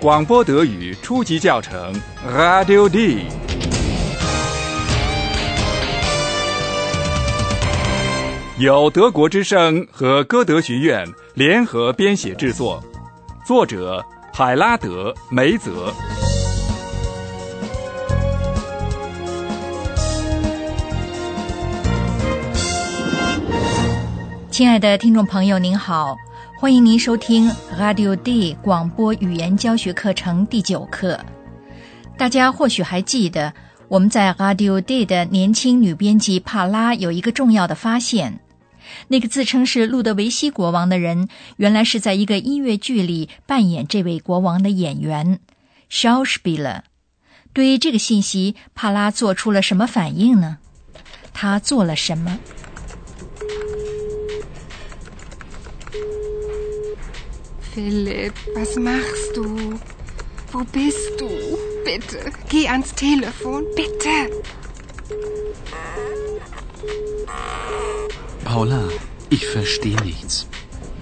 广播德语初级教程，Radio D。由德国之声和歌德学院联合编写制作，作者海拉德·梅泽。亲爱的听众朋友，您好，欢迎您收听 Radio Day 广播语言教学课程第九课。大家或许还记得，我们在 Radio Day 的年轻女编辑帕拉有一个重要的发现：那个自称是路德维希国王的人，原来是在一个音乐剧里扮演这位国王的演员 s h a u s p i e l e r。对于这个信息，帕拉做出了什么反应呢？他做了什么？Philipp, was machst du? Wo bist du? Bitte, geh ans Telefon, bitte. Paula, ich verstehe nichts.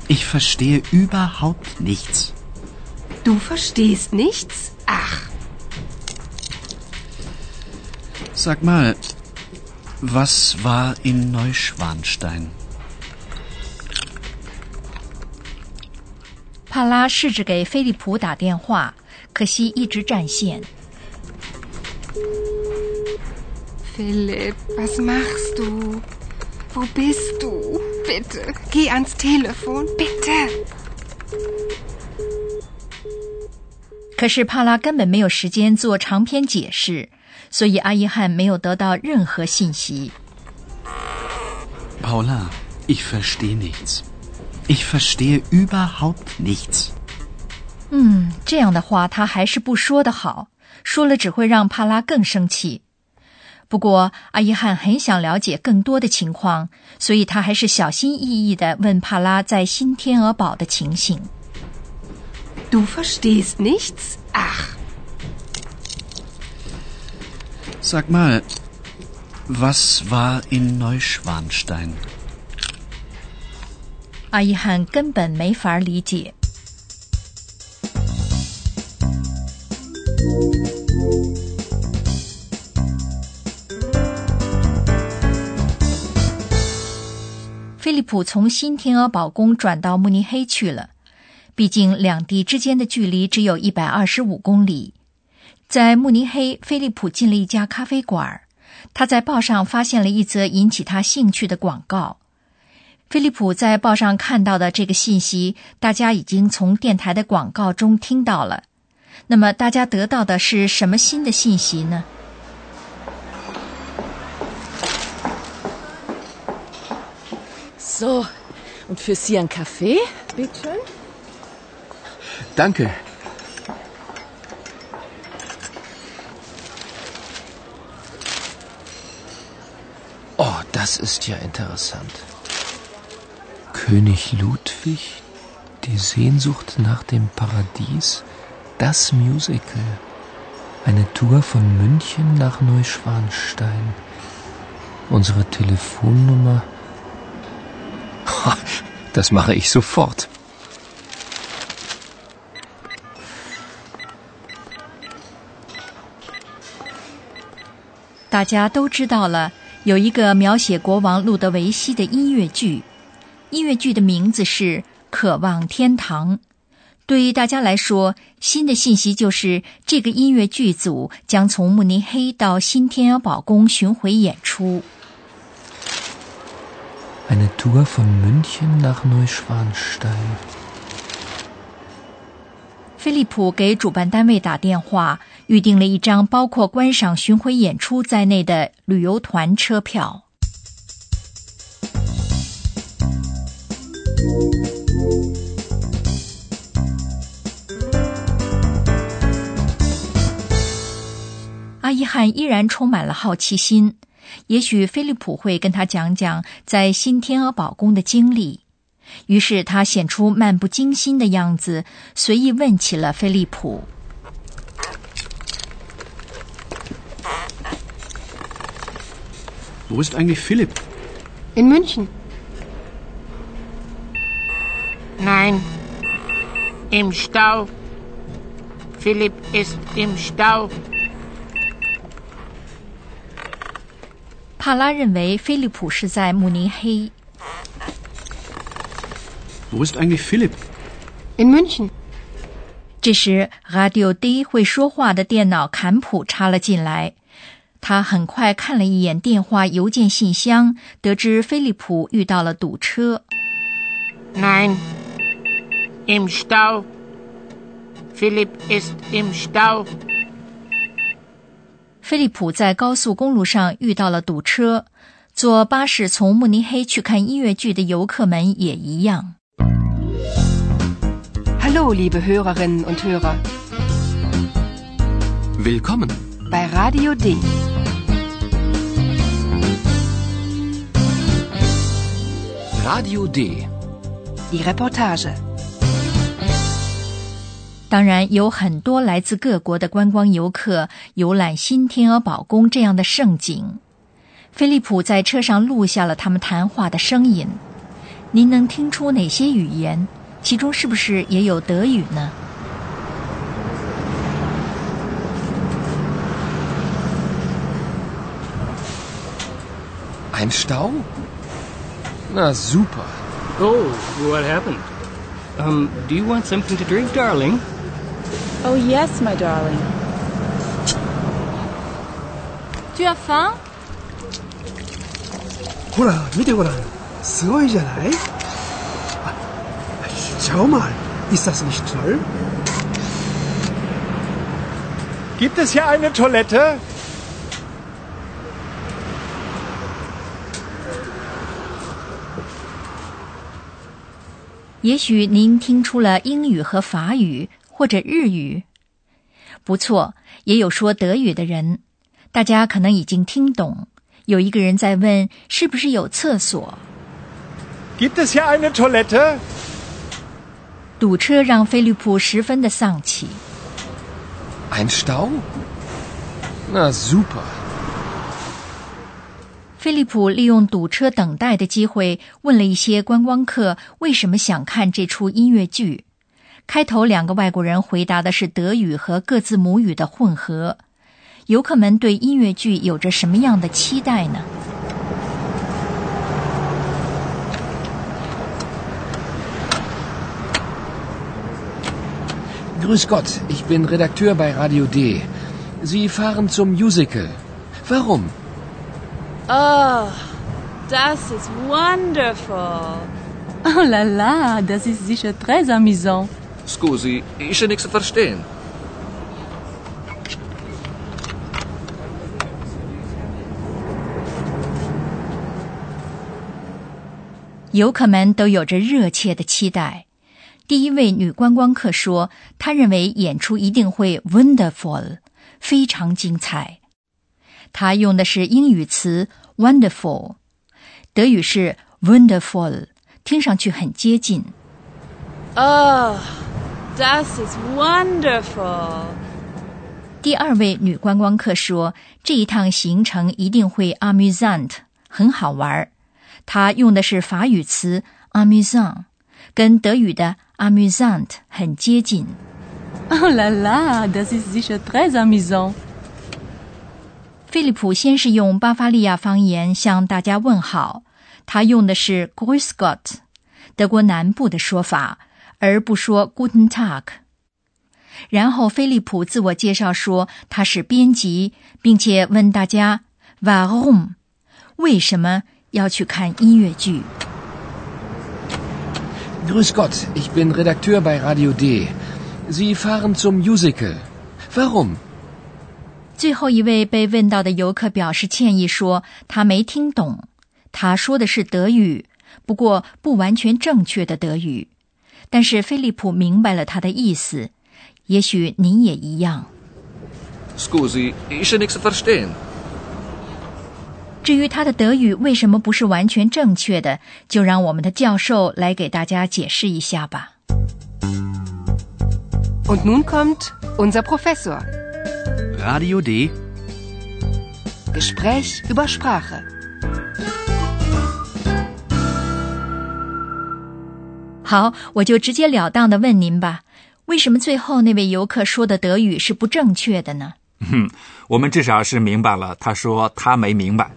Ich verstehe überhaupt nichts. Du verstehst nichts? Ach, Sag mal, was war in Neuschwanstein? 帕拉试着给菲利普打电话，可惜一直占线。Philipp, was machst du? Wo bist du? Bitte, geh ans Telefon, bitte. 可是帕拉根本没有时间做长篇解释，所以阿伊汉没有得到任何信息。Paula, ich verstehe nichts. Ich verstehe überhaupt nichts. 嗯，这样的话他还是不说的好，说了只会让帕拉更生气。不过阿伊汉很想了解更多的情况，所以他还是小心翼翼地问帕拉在新天鹅堡的情形。Du verstehst nichts? Ach, Sag mal, was war in Neuschwanstein? 阿伊汉根本没法理解。菲利普从新天鹅堡宫转到慕尼黑去了，毕竟两地之间的距离只有一百二十五公里。在慕尼黑，菲利普进了一家咖啡馆，他在报上发现了一则引起他兴趣的广告。菲利普在报上看到的这个信息，大家已经从电台的广告中听到了。那么，大家得到的是什么新的信息呢？So, und für Sie ein Kaffee? Bitte schön. Danke. Oh, das ist ja interessant. König Ludwig, die Sehnsucht nach dem Paradies, das Musical. Eine Tour von München nach Neuschwanstein. Unsere Telefonnummer. Ha, Das mache ich sofort. 大家都知道了，有一个描写国王路德维希的音乐剧， 音乐剧的名字是《渴望天堂》。对于大家来说，新的信息就是这个音乐剧组将从慕尼黑到新天鹅堡宫巡回演出。Eine Tour von München nach Neuschwanstein. 菲利普给主办单位打电话，预定了一张包括观赏巡回演出在内的旅游团车票。阿伊汉依然充满了好奇心，也许菲利普会跟他讲讲在新天鹅堡宫的经历。于是他显出漫不经心的样子，随意问起了菲利普。Wo ist eigentlich Philipp? In München. Nein. Im Stau. Philipp ist im Stau. 帕拉认为菲利普是在慕尼黑。Wo ist eigentlich Philipp? In München. 这时，Radio D 会说话的电脑坎普插了进来。他很快看了一眼电话邮件信箱，得知菲利普遇到了堵车。Nein. Im Stau. Philipp ist im Stau. 菲利普在高速公路上遇到了堵车，坐巴士从慕尼黑去看音乐剧的游客们也一样。Hallo, liebe Hörerinnen und Hörer. Willkommen. Bei Radio D. Radio D. Die Reportage. 当然，有很多来自各国的观光游客游览新天鹅堡宫这样的盛景。菲利普在车上录下了他们谈话的声音。您能听出哪些语言？其中是不是也有德语呢？Ein Stau? Na super. Oh, what happened? Um, do you want something to drink, darling? Oh, yes, my darling. Tu as faim ほら見てごらんすごいじゃないあ Schau mal ist das nicht toll Gibt es hier eine Toilette? 或者日语，不错，也有说德语的人。大家可能已经听懂。有一个人在问：“是不是有厕所 Gibt es hier eine Toilette?？” 堵车让菲利普十分的丧气。Ein Stau? Na super. 菲利普利用堵车等待的机会，问了一些观光客为什么想看这出音乐剧。开头两个外国人回答的是德语和各自母语的混合。游客们对音乐剧有着什么样的期待呢？Grüß Gott, ich bin Redakteur bei Radio D. Sie fahren zum Musical. Warum? Oh, das ist wonderful. Oh la la, das ist sicher très amusant. Scusi, ist ja nichts zu verstehen. “游客们都有着热切的期待。第一位女观光客说：“她认为演出一定会 wonderful，非常精彩。”她用的是英语词 wonderful，德语是 wonderful，听上去很接近。Oh, das ist wonderful. 第二位女观光客说：“这一趟行程一定会 amusant，很好玩儿。”她用的是法语词 amusant，跟德语的 amusant 很接近。Oh là là, das ist sicher très amusant. 菲利普先是用巴伐利亚方言向大家问好，他用的是 Grüß Gott，德国南部的说法，而不说 Guten Tag。然后菲利普自我介绍说他是编辑，并且问大家 Warum 为什么要去看音乐剧。Grüß Gott, ich bin Redakteur bei Radio D. Sie fahren zum Musical. Warum? 最后一位被问到的游客表示歉意说他没听懂，他说的是德语，不过不完全正确的德语。但是菲利普明白了他的意思，也许您也一样。Scusi, ist ja nichts verstehen. 至于他的德语为什么不是完全正确的，就让我们的教授来给大家解释一下吧。Und nun kommt unser Professor. Radio D. Gespräch über Sprache. 好，我就直截了当的问您吧，为什么最后那位游客说的德语是不正确的呢？哼，我们至少是明白了，他说他没明白。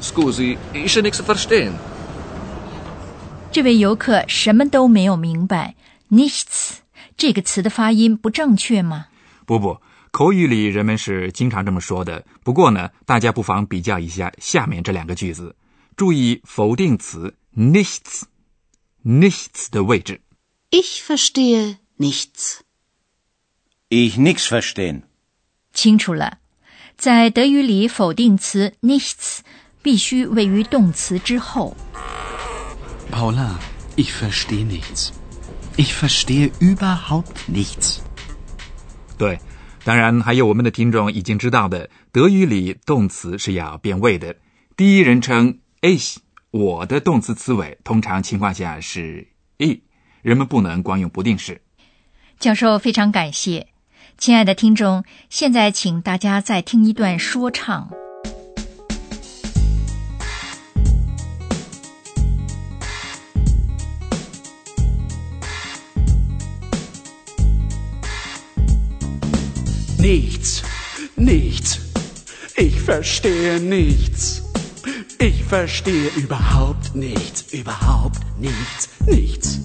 Scusi, ich nichts verstehen. 这位游客什么都没有明白，nichts 这个词的发音不正确吗？不不，口语里人们是经常这么说的。不过呢，大家不妨比较一下下面这两个句子，注意否定词 nichts，nichts 的位置。Ich verstehe nichts. Ich nichts verstehen. 清楚了，在德语里，否定词 nichts 必须位于动词之后。Paula, ich verstehe nichts. Ich verstehe überhaupt nichts. 对，当然还有我们的听众已经知道的，德语里动词是要变位的。第一人称 ich，我的动词词尾通常情况下是 e，人们不能光用不定式。教授非常感谢，亲爱的听众，现在请大家再听一段说唱。Nichts, nichts. Ich verstehe nichts. Ich verstehe überhaupt nichts, überhaupt nichts, nichts.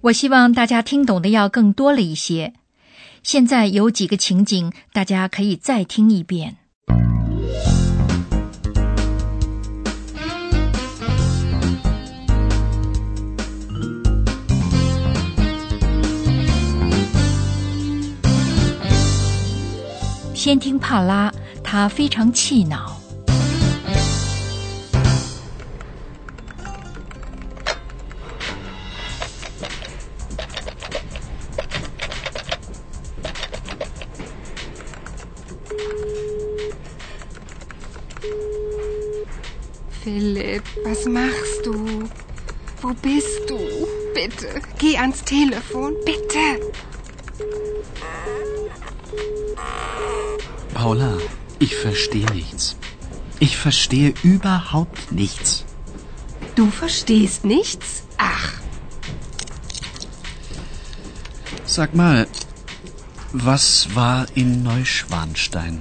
我希望大家听懂的要更多了一些。现在有几个情景，大家可以再听一遍。先听帕拉，他非常气恼。Philip，was machst du? Wo bist du? Bitte, geh ans Telefon, bitte. Paula, ich verstehe nichts. Ich verstehe überhaupt nichts. Du verstehst nichts? Ach, Sag mal, was war in Neuschwanstein?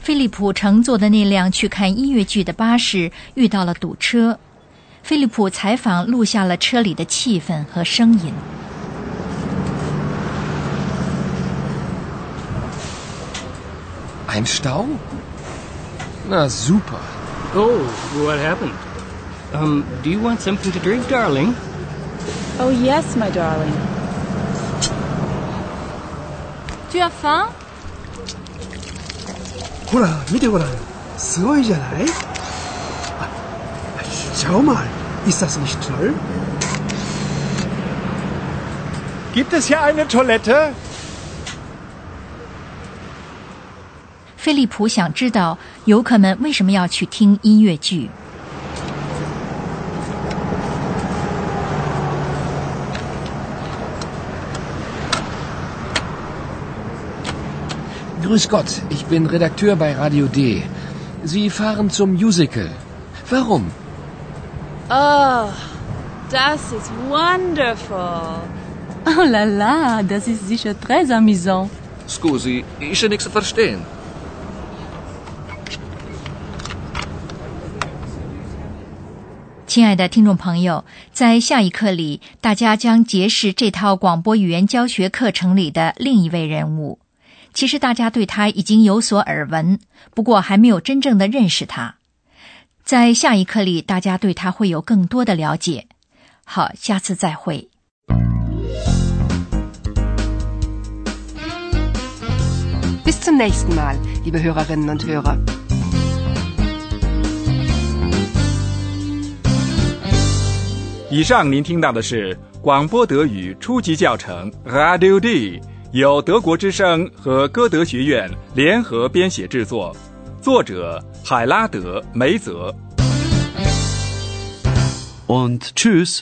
菲利普乘坐的那辆去看音乐剧的巴士遇到了堵车。菲利普采访录下了车里的气氛和声音。 Ein Stau? Na super. Oh, what happened? Um, do you want something to drink, darling? Oh, yes, my darling. Tu as faim ほら、見てごらん。すごいじゃないあ、schau mal. Ist das nicht toll? Gibt es hier eine Toilette? 菲利普想知道游客们为什么要去听音乐剧。 Grüß Gott, ich bin Redakteur bei Radio D. Sie fahren zum Musical. Warum? Oh, das ist wonderful. Oh là là, das ist sicher très amusant. Scusi, ich nichts verstehen. 亲爱的听众朋友，在下一课里，大家将结识这套广播语言教学课程里的另一位人物。其实大家对他已经有所耳闻，不过还没有真正的认识他。在下一课里，大家对他会有更多的了解。好，下次再会。bis zum nächsten Mal, liebe Hörerinnen und Hörer. 以上您听到的是广播德语初级教程 Radio D，由德国之声和歌德学院联合编写制作，作者海拉德·梅泽。Und tschüss.